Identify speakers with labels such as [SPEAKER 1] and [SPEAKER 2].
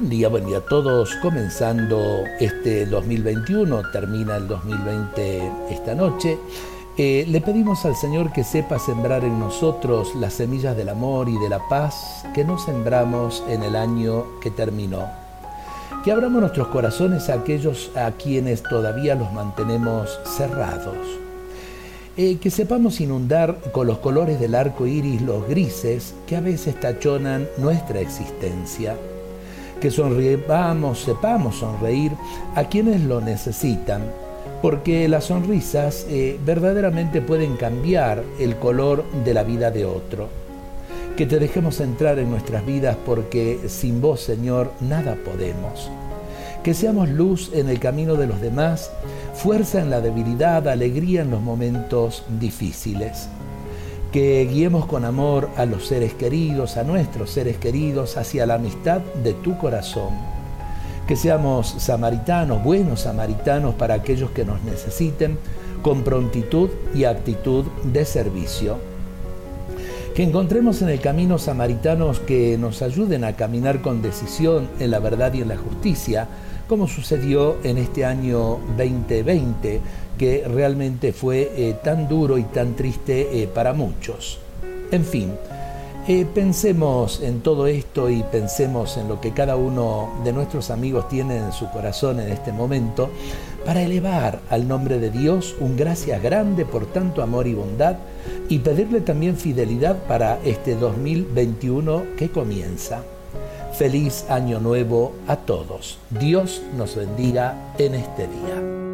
[SPEAKER 1] Buen día, buen día a todos. Comenzando este 2021, termina el 2020 esta noche. Eh, le pedimos al Señor que sepa sembrar en nosotros las semillas del amor y de la paz que no sembramos en el año que terminó. Que abramos nuestros corazones a aquellos a quienes todavía los mantenemos cerrados. Eh, que sepamos inundar con los colores del arco iris los grises que a veces tachonan nuestra existencia que sonriamos, sepamos sonreír a quienes lo necesitan, porque las sonrisas eh, verdaderamente pueden cambiar el color de la vida de otro. Que te dejemos entrar en nuestras vidas porque sin vos, Señor, nada podemos. Que seamos luz en el camino de los demás, fuerza en la debilidad, alegría en los momentos difíciles que guiemos con amor a los seres queridos, a nuestros seres queridos, hacia la amistad de tu corazón. Que seamos samaritanos, buenos samaritanos para aquellos que nos necesiten, con prontitud y actitud de servicio. Que encontremos en el camino samaritanos que nos ayuden a caminar con decisión en la verdad y en la justicia, como sucedió en este año 2020, que realmente fue eh, tan duro y tan triste eh, para muchos. En fin, eh, pensemos en todo esto y pensemos en lo que cada uno de nuestros amigos tiene en su corazón en este momento para elevar al nombre de Dios un gracias grande por tanto amor y bondad y pedirle también fidelidad para este 2021 que comienza. Feliz año nuevo a todos. Dios nos bendiga en este día.